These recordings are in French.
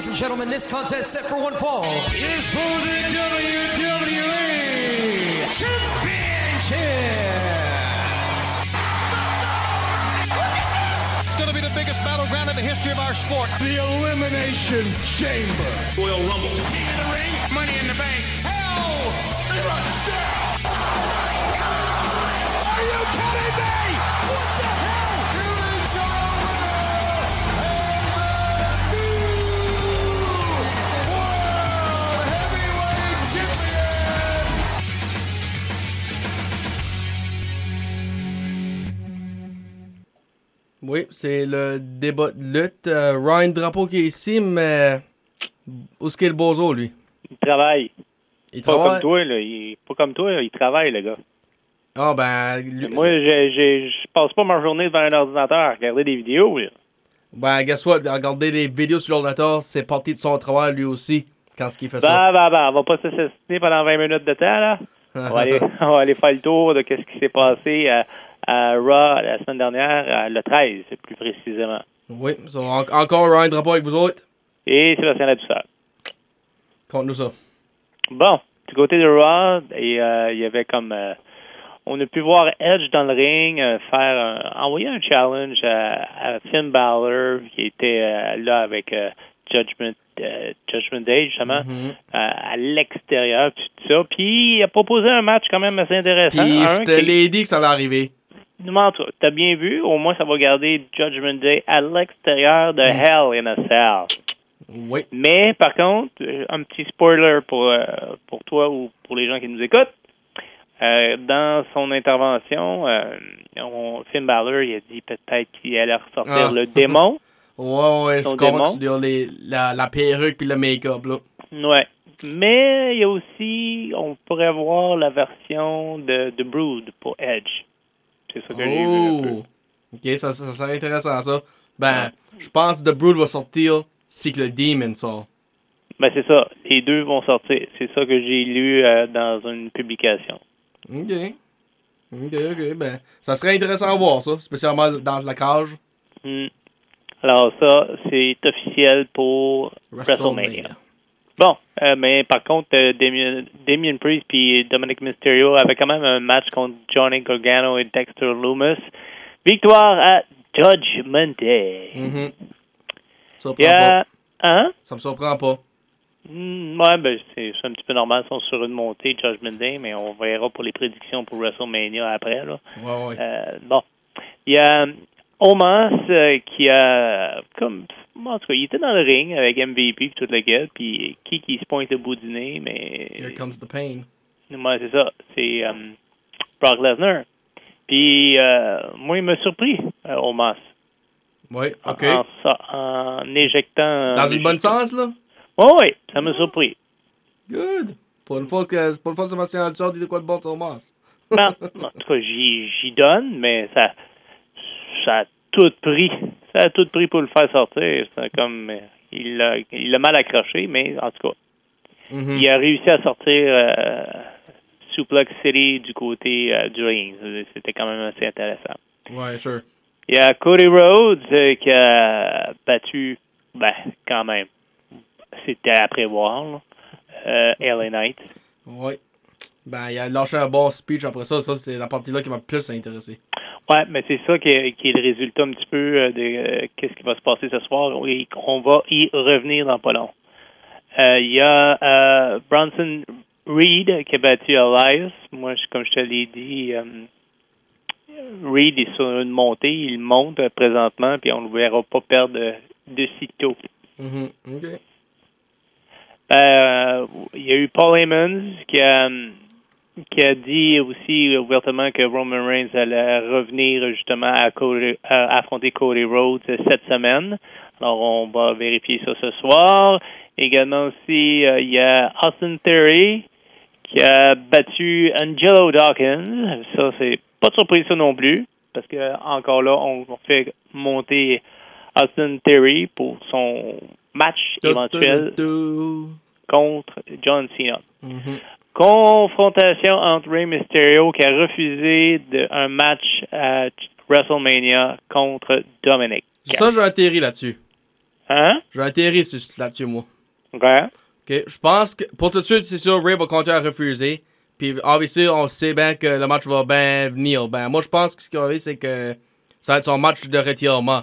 Ladies and gentlemen, this contest set for one fall is for the WWE Championship. It's going to be the biggest battleground in the history of our sport. The Elimination Chamber. Royal Rumble. King of the Ring, Money in the Bank. Hell in a Cell. Are you kidding me? What the hell? Oui, c'est le débat de lutte. Euh, Ryan Drapeau qui est ici, mais où est-ce qu'il est le bozo, lui? Il travaille. Il Pas travaille? comme toi, là. Il, pas comme toi, là. il travaille, le gars. Ah, ben, lui- Moi, je- passe pas ma journée devant un ordinateur à regarder des vidéos. là. ben, guess what? Regarder des vidéos sur l'ordinateur, c'est partie de son travail, lui aussi, quand ce qu'il fait ça. Bah, bah, bah, on va pas s'assassiner pendant 20 minutes de temps, là. On va aller, on va aller faire le tour de ce qui s'est passé à Raw la semaine dernière, le 13, plus précisément. Oui, so, en- encore Ryan Drapeau avec vous autres. Et Sébastien Laboussard. Conte-nous ça. Bon, du côté de Raw, et, euh, il y avait comme... euh, on a pu voir Edge dans le ring euh, faire un- envoyer un challenge à, à Finn Balor qui était là avec Judgment Judgment Day justement Mhm. à, à l'extérieur puis tout ça puis il a proposé un match quand même assez intéressant Puis, Un je te qui- l'ai dit que ça allait arriver. Demande, T'as bien vu, au moins ça va garder Judgment Day à l'extérieur de Hell in a Cell. Oui. Mais par contre, euh, un petit spoiler pour, euh, pour toi ou pour les gens qui nous écoutent. Euh, dans son intervention, euh, on, Finn Balor il a dit peut-être qu'il allait ressortir Ah. le démon. Ouais, ouais, Son démon. les, la, la perruque puis le make-up, là. Ouais. Mais il y a aussi, on pourrait voir la version de, de Brood pour Edge. C'est ça que j'ai vu. Oh! Ok, ça, ça, ça serait intéressant, ça. Ben, je pense que The Brood va sortir si que le Demon sort. Ben c'est ça, les deux vont sortir. C'est ça que j'ai lu euh, dans une publication. Ok. Ok, ok. Ben, ça serait intéressant à voir, ça. Spécialement dans la cage. Hmm. Alors ça, c'est officiel pour WrestleMania. Bon, euh, mais par contre, euh, Damien, Damien Priest puis Dominic Mysterio avaient quand même un match contre Johnny Gargano et Dexter Loomis. Victoire à Judgment Day. Mhm. Ça me Il y surprend a... pas. Hein? Ça me surprend pas. Hmm, ouais, ben c'est un petit peu normal. Ils sont sur une montée, Judgment Day, mais on verra pour les prédictions pour WrestleMania après. Là. Ouais, ouais. Euh, bon. Il y a Omas euh, qui a comme en tout cas, il était dans le ring avec MVP et toute la gueule, puis qui qui se pointe au bout du nez, mais Here comes the pain. moi c'est ça, c'est euh, Brock Lesnar. Puis euh, moi il m'a surpris euh, Omas Ouais, ok. en, en, en éjectant Dans une bonne sens, là? Oui, oui, ça m'a surpris. Good. Pour une fois que, pour une fois que Sébastien Altsor dit de quoi de bon de masse. Ben, en tout cas, j'y j'y donne, mais ça, ça a tout pris. Ça a tout pris pour le faire sortir. C'est comme, il l'a il mal accroché, mais en tout cas, Mhm. il a réussi à sortir euh, Suplex City du côté euh, du ring. C'était quand même assez intéressant. Ouais, sure. Il y a Cody Rhodes euh, qui a battu, ben, quand même, c'était à prévoir, là, euh, LA Knight. Ouais. Ben, il a lâché un bon speech après ça. Ça, c'est la partie-là qui m'a plus intéressé. Ouais, mais c'est ça qui est, qui est le résultat un petit peu euh, de euh, qu'est-ce qui va se passer ce soir. Et on va y revenir dans pas long. Euh, Il y a Bronson Reed qui a battu Elias. Moi, je- comme je te l'ai dit, Reed est sur une montée. Il monte présentement, puis on ne le verra pas perdre de, de sitôt. Mhm. Euh, il y a eu Paul Heyman qui a, qui a dit aussi ouvertement que Roman Reigns allait revenir justement à, Cody- à affronter Cody Rhodes cette semaine. Alors, on va vérifier ça ce soir. Également aussi, euh, il y a Austin Theory qui a battu Angelo Dawkins. Ça, c'est pas de surprise ça non plus, parce que encore là, on fait monter Austin Theory pour son match éventuel contre John Cena. Mhm. Confrontation entre Rey Mysterio qui a refusé de, un match à WrestleMania contre Dominic. Ça, j'ai atterri là-dessus. Hein? Atterrir sur- là-dessus, moi. OK. OK? Je pense que, pour tout de suite, c'est sûr, Ray va continuer à refuser. Puis, obviously, on sait bien que le match va bien venir. Ben, moi, je pense que ce qui va arriver, c'est que ça va être son match de retirement.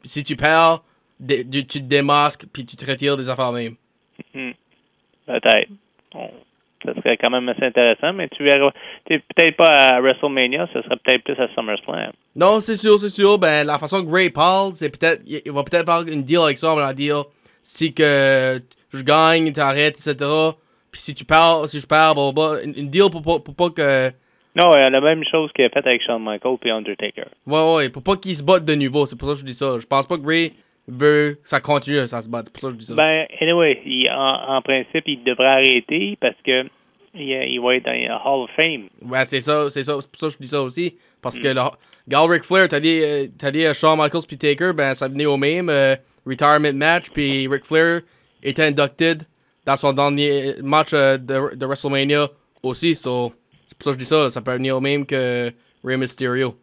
Puis, si tu perds, tu te démasques, puis tu te retires des affaires même. Peut-être. Bon, ça serait quand même assez intéressant, mais tu verras. Peut-être pas à WrestleMania, ce serait peut-être plus à SummerSlam. Non, c'est sûr, c'est sûr. Ben, la façon que Ray parle, c'est peut-être. Il va peut-être faire une deal avec ça. On va dire si que je gagne, t'arrêtes, etc. Puis si tu perds, si je perds, blablabla, une, une deal pour, pas- pour pas que. Non, la même chose qu'il a fait avec Shawn Michaels et Undertaker. Ouais, ouais, pour pas qu'ils se battent de nouveau. C'est pour ça que je dis ça. Je pense pas que Ray veut que ça continue, ça se bat. C'est pour ça que je dis ça. Ben, anyway, il- en, en principe, il devrait arrêter parce que il, il va être dans le Hall of Fame. Ouais, c'est ça, c'est ça. C'est pour ça que je dis ça aussi. Parce que le, Gal Ric Flair, t'as dit, euh, t'as dit euh, Shawn Michaels puis Taker, ben ça venait au même euh, retirement match. Puis Ric Flair était inducted dans son dernier match euh, de, de WrestleMania aussi. So, c'est pour ça que je dis ça. Ça peut venir au même que Rey Mysterio.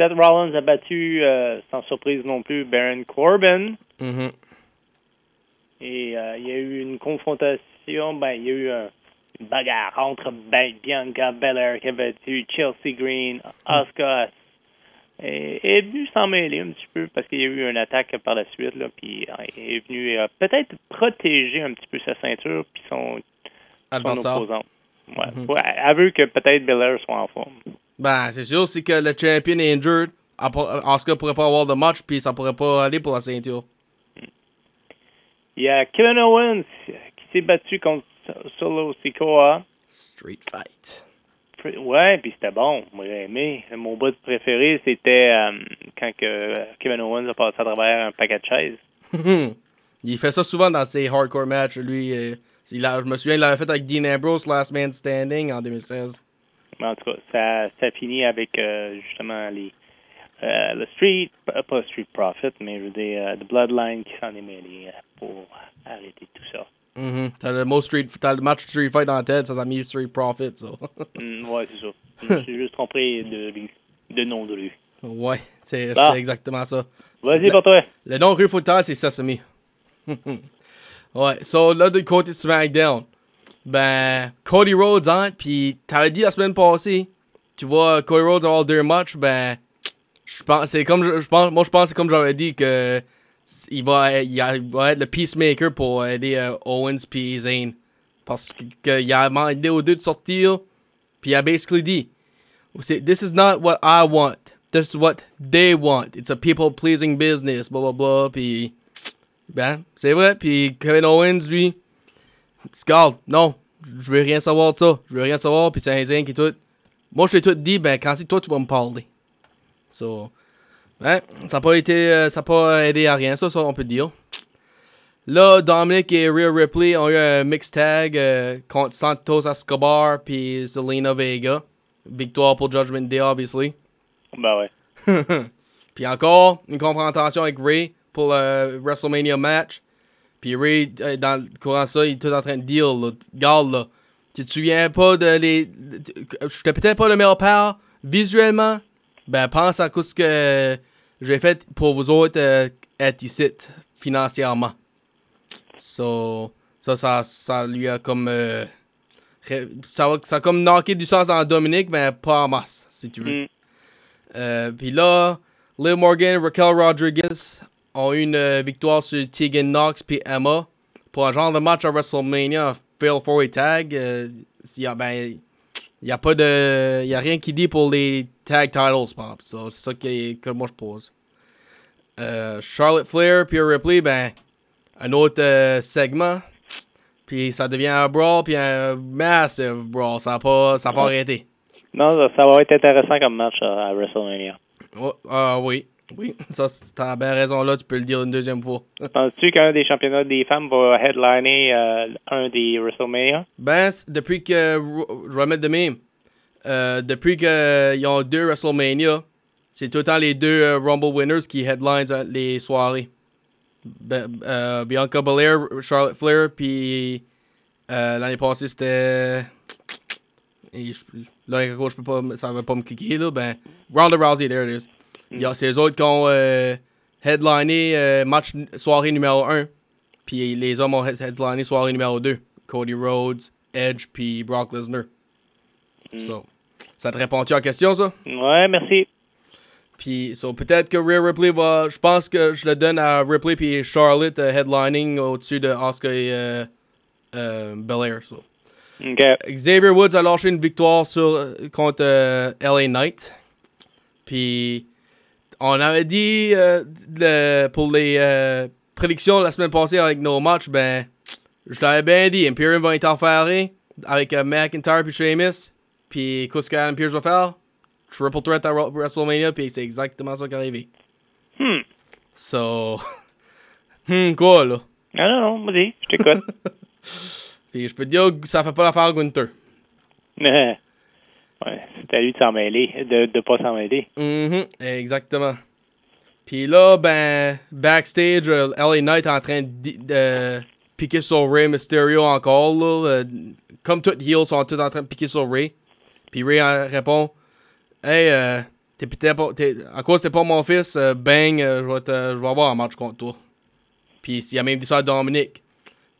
Seth Rollins a battu, euh, sans surprise non plus, Baron Corbin. Mhm. Et euh, il y a eu une confrontation, ben, il y a eu un- une bagarre entre ben, Bianca Belair qui a battu Chelsea Green, Asuka. Et est venu s'en mêler un petit peu parce qu'il y a eu une attaque par la suite, là, puis euh, il est venu euh, peut-être protéger un petit peu sa ceinture puis son, son opposant. Ouais. Faut- Elle veut que peut-être Belair soit en forme. Ben, c'est sûr, c'est que le champion est injured. Asuka pourrait pas avoir de match, puis ça pourrait pas aller pour la ceinture. Il y a Kevin Owens qui s'est battu contre Solo Sikoa. Street fight. Ouais, puis c'était bon. Moi, j'ai aimé. Mon bout préféré, c'était euh, quand que Kevin Owens a passé à travers un paquet de chaises. il fait ça souvent dans ses hardcore matchs. Lui, euh, il a- je me souviens, il l'avait fait avec Dean Ambrose, Last Man Standing, en 2016. Mais en tout cas, ça, ça finit avec euh, justement les euh, le Street, pas Street Profit, mais je veux dire, euh, The Bloodline qui s'en est mêlé pour arrêter tout ça. Mhm. T'as le mot street, t'as le match Street Fight dans la tête, ça t'a mis Street Profit, ça. Hmm, ouais, c'est ça. Je me suis juste trompé de rue, de nom de rue. ouais, c'est Bon. c'est exactement ça. Vas-y pour toi. Le nom rue Footage, c'est Sesame. ouais, so là, du côté de SmackDown, ben, Cody Rhodes entre, puis t'avais dit la semaine passée, tu vois, Cody Rhodes avoir deux matchs, ben, je pense, c'est comme, je, pense, moi je pense que c'est comme j'avais dit que il va, il va être le peacemaker pour aider euh, Owens puis Zayn. Parce que- qu'il a demandé aux deux de sortir, puis il a basically dit, this is not what I want. This is what they want. It's a people pleasing business, blah blah blah. Puis, ben, c'est vrai. Puis Kevin Owens, lui, Skull, non, je veux rien savoir de ça. Je veux rien savoir. Puis c'est Indien qui tout. Moi, je t'ai tout dit, ben, quand c'est toi, tu vas me parler. So, ben, ça n'a pas été, euh, ça a pas aidé à rien, ça, ça, on peut dire. Là, Dominic et Rhea Ripley ont eu un mix tag euh, contre Santos Escobar puis Zelina Vega. Victoire pour Judgment Day, obviously. Ben ouais. Puis encore, une confrontation avec Ray pour le WrestleMania match. Puis Ray, euh, dans le courant de ça, il est tout en train de dire, là, Garde, là, tu te souviens pas de les... J'étais peut-être pas le meilleur père visuellement? Ben, pense à ce que j'ai fait pour vous autres euh, être ici, financièrement. So, ça, ça, ça lui a comme... euh, ça, va- ça a comme knocké du sens dans Dominique, mais pas en masse, si tu veux. Mm. Euh, Puis là, Liv Morgan, Raquel Rodriguez ont eu une euh, victoire sur Tegan Knox puis Emma pour un genre de match à WrestleMania, un Fail 4 Tag. euh, il y a, ben, a pas de, il y a rien qui dit pour les tag titles. So, c'est ça qui, que moi je pose. Euh, Charlotte Flair puis Ripley, ben, un autre euh, segment. Puis ça devient un brawl puis un massive brawl. Ça n'a pas, ça a pas arrêté. Non, ça, ça va être intéressant comme match à, à WrestleMania. Oh, ah oui, oui, ça, c'est- t'as bien raison là, tu peux le dire une deuxième fois. Penses-tu qu'un des championnats des femmes va headliner euh, un des WrestleMania? Ben, depuis que, je vais mettre de même, euh, depuis qu'ils ont deux WrestleMania, c'est tout le temps les deux euh, Rumble winners qui headlinent euh, les soirées. Euh, Bianca Belair, Charlotte Flair, puis euh, l'année passée c'était. Là, je peux pas, ça va pas me cliquer là. Ben, Ronda Rousey, there it is. Il y a ces autres qui ont, euh, headliné euh, match soirée numéro 1. Puis les hommes ont headliné soirée numéro 2. Cody Rhodes, Edge, puis Brock Lesnar. So, ça te répond-tu à la question, ça? Ouais, merci. Puis, so, peut-être que Rhea Ripley va. Je pense que je le donne à Ripley puis Charlotte euh, headlining au-dessus de Oscar et euh, euh, Belair. So. Xavier Woods a lâché une victoire sur, contre euh, LA Knight. Puis, on avait dit euh, le- pour les euh, prédictions la semaine passée avec nos matchs, ben, je l'avais bien dit, Imperium va interférer avec euh, McIntyre puis Sheamus. Puis, qu'est-ce que Pearce va faire? Triple threat à WrestleMania, puis c'est exactement ça qui est arrivé. Hmm. So, hmm, quoi là? Ah non, non, vas-y, je t'écoute. Puis, je peux te dire que ça fait pas l'affaire Gunther. ouais, c'est à lui de s'en mêler, de ne pas s'en mêler. Mhm, exactement. Puis là, ben, backstage, euh, LA Knight est en train de, piquer sur Ray Mysterio encore, là. euh, comme toutes heels sont tous en train de piquer sur Ray. Puis Ray en répond Hey, euh, t'es pas. à cause t'es pas mon fils, euh, bang, euh, je vais je vais avoir un match contre toi. Puis il a même ça à Dominique.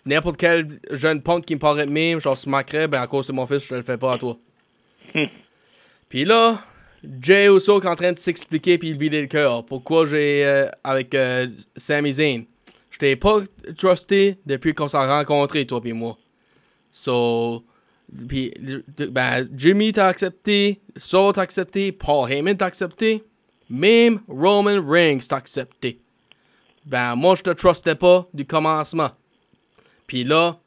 N'importe quel jeune punk qui me paraît de même, genre smackerait, ben à cause de mon fils, je le fais pas à toi. Puis là, Jay Uso qui est en train de s'expliquer puis il vider le cœur. Pourquoi j'ai euh, avec euh, Sami Zayn? Je t'ai pas trusté depuis qu'on s'est rencontrés, toi puis moi. So, puis, ben, Jimmy t'a accepté, Saul t'a accepté, Paul Heyman t'a accepté, même Roman Reigns t'a accepté. Ben, moi, je te trustais pas du commencement. Puis là,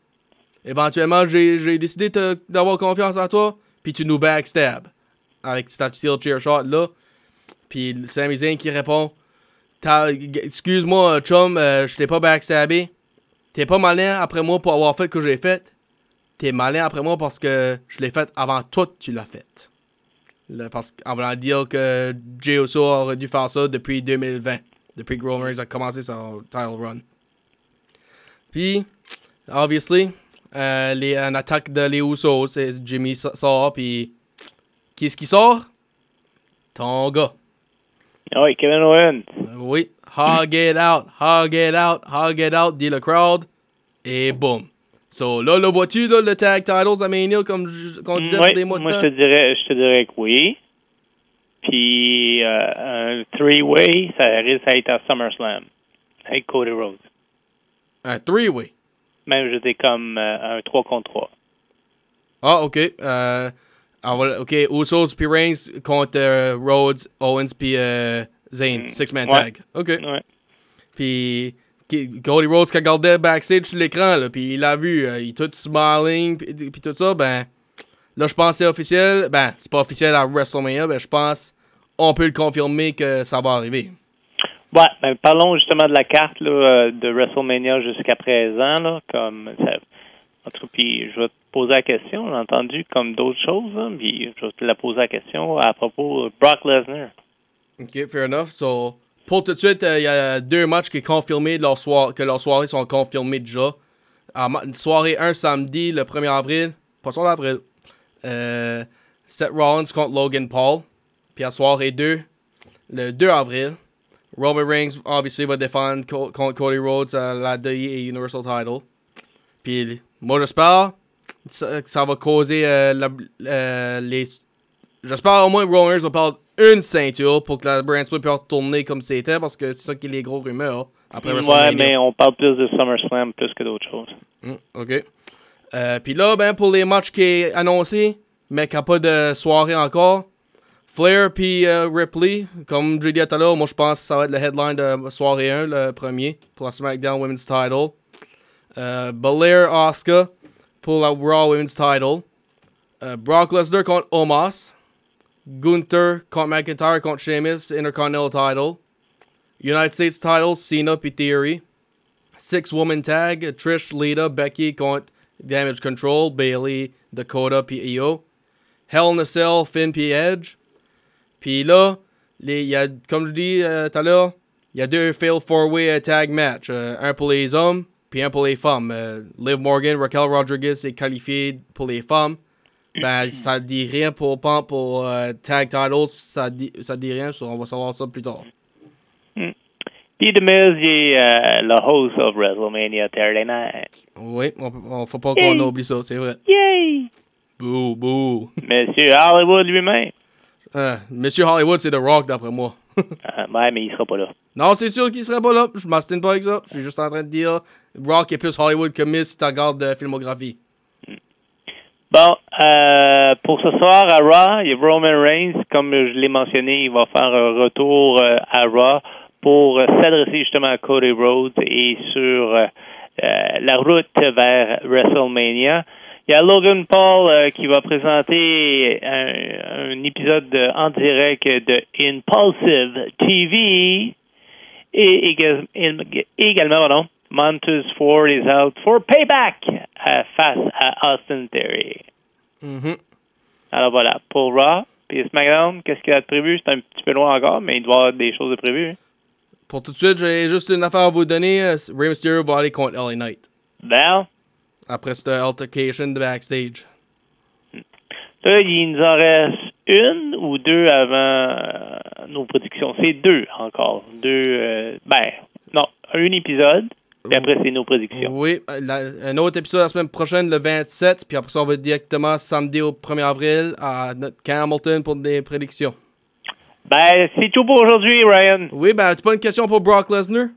éventuellement, j'ai décidé d'avoir confiance en toi, puis tu nous backstab avec cette steel chair shot là. Puis Sami Zayn qui répond Excuse-moi, chum, euh, je t'ai pas backstabé. T'es pas malin après moi pour avoir fait ce que j'ai fait. T'es malin après moi parce que je l'ai fait avant toi tu l'as fait. Parce qu'en voulant dire que Jey Uso aurait dû faire ça depuis 2020. Depuis que Roman a commencé son title run. Puis, obviously, euh, les, une attaque de les Usos, c'est Jimmy so- sort, puis qui est-ce qui sort? Ton gars. Oui, Kevin Owens. Euh, Oui. Hog it out, hog it out, hog it out, dit le crowd. Et boum. So là, le vois-tu, le tag titles à Mania, comme qu'on disait pour des mois de moi, temps? je te dirais, je te dirais que oui. Puis, euh, un three-way, ça risque d'être à SummerSlam avec Cody Rhodes. Un three-way. Même, j'étais comme euh, un 3 contre 3. Ah, ok. Euh, ok, Usos puis Reigns contre euh, Rhodes, Owens puis euh, Zayn. Six-man Ouais. tag. Ok. Ouais. Puis Cody Rhodes qui regardait backstage sur l'écran, puis il l'a vu, il est tout smiling, puis, tout ça, ben, là, je pense que c'est officiel, ben, c'est pas officiel à WrestleMania, ben, je pense, on peut le confirmer que ça va arriver. Ouais, ben, parlons justement de la carte euh, de WrestleMania jusqu'à présent. Là, comme ça, puis je vais te poser la question, j'ai entendu comme d'autres choses, là, puis je vais te la poser la question à propos de Brock Lesnar. Ok, fair enough. So, pour tout de suite, euh, il y a deux matchs qui sont confirmés, leur soir que leurs soirées sont confirmées déjà. Ma- soirée 1 samedi, le 1er avril, poisson d'avril, euh, Seth Rollins contre Logan Paul. Puis à soirée 2, le 2 avril, Roman Reigns, obviously, va défendre Co- contre Cody Rhodes à la DI et Universal Title. Puis moi, j'espère que ça va causer euh, la- euh, les J'espère au moins que Roman Reigns va perdre une ceinture pour que la brand split puisse retourner comme c'était parce que c'est ça qui est les gros rumeurs après ouais, mais on parle plus de SummerSlam plus que d'autres choses. Mm, ok. Euh, Puis là, ben, pour les matchs qui est annoncé, mais qui n'a pas de soirée encore, Flair puis euh, Ripley, comme je l'ai dit tout à l'heure, moi je pense que ça va être le headline de soirée 1, le premier, pour la SmackDown Women's Title. Euh, Belair Asuka pour la Raw Women's Title. Euh, Brock Lesnar contre Omos. Gunther contre McIntyre contre Sheamus, Intercontinental Title. United States Title, Cena puis Theory. Six woman tag, Trish, Lita, Becky contre Damage Control, Bailey, Dakota puis Io. Hell in a Cell, Finn puis Edge. Puis là, les, y a, comme je dis euh, tout à l'heure, il y a deux fail four-way euh, tag match. Euh, un pour les hommes, puis un pour les femmes. Liv Morgan, Raquel Rodriguez est qualifiée pour les femmes. Ben, ça dit rien pour, pour, pour euh, tag titles, ça dit, ça dit rien, so on va savoir ça plus tard. Puis est euh, le host of WrestleMania Saturday Night. Oui, on, on faut pas qu'on oublie ça, c'est vrai. Yay! Bouh, bouh. Monsieur Hollywood lui-même. Euh, Monsieur Hollywood, c'est The Rock, d'après moi. Euh, ouais, mais il sera pas là. non, c'est sûr qu'il serait pas là. Je m'astine pas avec ça. Je suis juste en train de dire Rock est plus Hollywood que Miss si tu regardes de filmographie. Bon, euh, pour ce soir à Raw, il y a Roman Reigns, comme je l'ai mentionné, il va faire un retour euh, à Raw pour euh, s'adresser justement à Cody Rhodes et sur euh, euh, la route vers WrestleMania. Il y a Logan Paul euh, qui va présenter un, un épisode de- en direct de Impulsive TV et éga- éga- également, pardon, Montez Ford is out for payback euh, face à Austin Theory. Mhm. Alors voilà, pour Raw, puis SmackDown, qu'est-ce qu'il a de prévu? C'est un petit peu loin encore, mais il doit y avoir des choses de prévues. Pour tout de suite, j'ai juste une affaire à vous donner. Euh, Rey Mysterio va aller contre LA Knight. Ben, Après cette altercation de backstage? là, il nous en reste une ou deux avant euh, nos prédictions. C'est deux encore. Deux, euh, ben, non, un épisode, puis après, c'est nos prédictions. Oui, la- un autre épisode la semaine prochaine, le 27. Puis après ça, on va directement samedi au 1er avril à notre camp Hamilton pour des prédictions. Ben, c'est tout pour aujourd'hui, Ryan. Oui, ben, tu pas une question pour Brock Lesnar?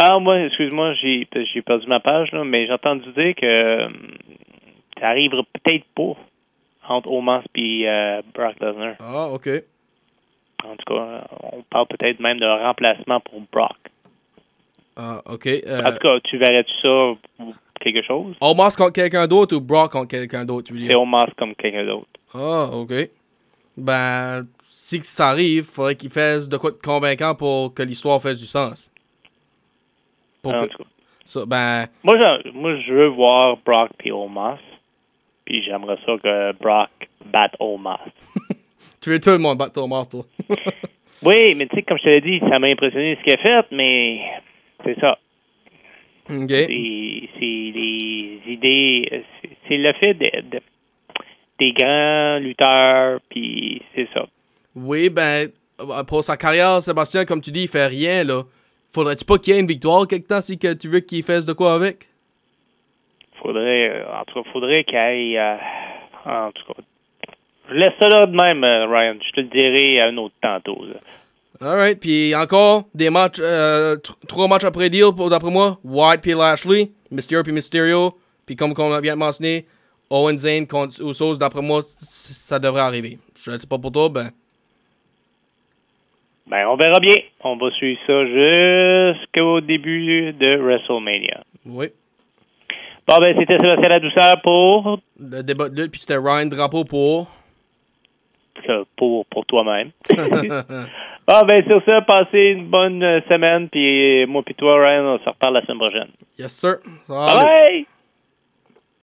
Ah, moi, excuse-moi, j'ai j'ai perdu ma page, là, mais j'ai entendu dire que hum, ça arrivera peut-être pas entre Omas et euh, Brock Lesnar. Ah, ok. En tout cas, on parle peut-être même de remplacement pour Brock. Ah, ok. Euh, En tout cas, tu verrais-tu ça ou quelque chose? Omos contre quelqu'un d'autre ou Brock contre quelqu'un d'autre, tu veux C'est? Omas comme quelqu'un d'autre. Ah, ok. Ben, si ça arrive, faudrait qu'il fasse de quoi de convaincant pour que l'histoire fasse du sens. Pour En que- tout cas. ça, ben, Moi, je, moi, je veux voir Brock et Omas. Puis j'aimerais ça que Brock batte Omas. tu veux tout le monde battre mort, toi. Oui, mais tu sais, comme je te l'ai dit, ça m'a impressionné ce qu'il a fait, mais c'est ça. C'est les idées, c'est- le fait de, de- des grands lutteurs, puis c'est ça. Oui, ben, pour sa carrière, Sébastien, comme tu dis, il fait rien, là. Faudrait-tu pas qu'il y ait une victoire quelque temps si que tu veux qu'il fasse de quoi avec? Faudrait, euh, en tout cas, faudrait qu'il aille, euh, en tout cas, je laisse ça là de même, euh, Ryan. Je te le dirai à un autre tantôt. là. Alright, puis encore des matchs, euh, tr- trois matchs après deal, pour d'après moi. White puis Lashley, Mysterio puis Mysterio, puis comme on vient de mentionner, Owen Zane contre Usos, d'après moi, ça devrait arriver. Je ne sais pas pour toi, ben. Ben, on verra bien. On va suivre ça jusqu'au début de WrestleMania. Oui. Bon, ben, c'était Sébastien La Douceur pour, Le débat de lutte, puis c'était Ryan Drapeau pour. pour, pour toi-même. Ah, ben, sur ça, passez une bonne semaine, puis moi puis toi, Ryan, on se reparle la semaine prochaine. yes, sir. Bye bye!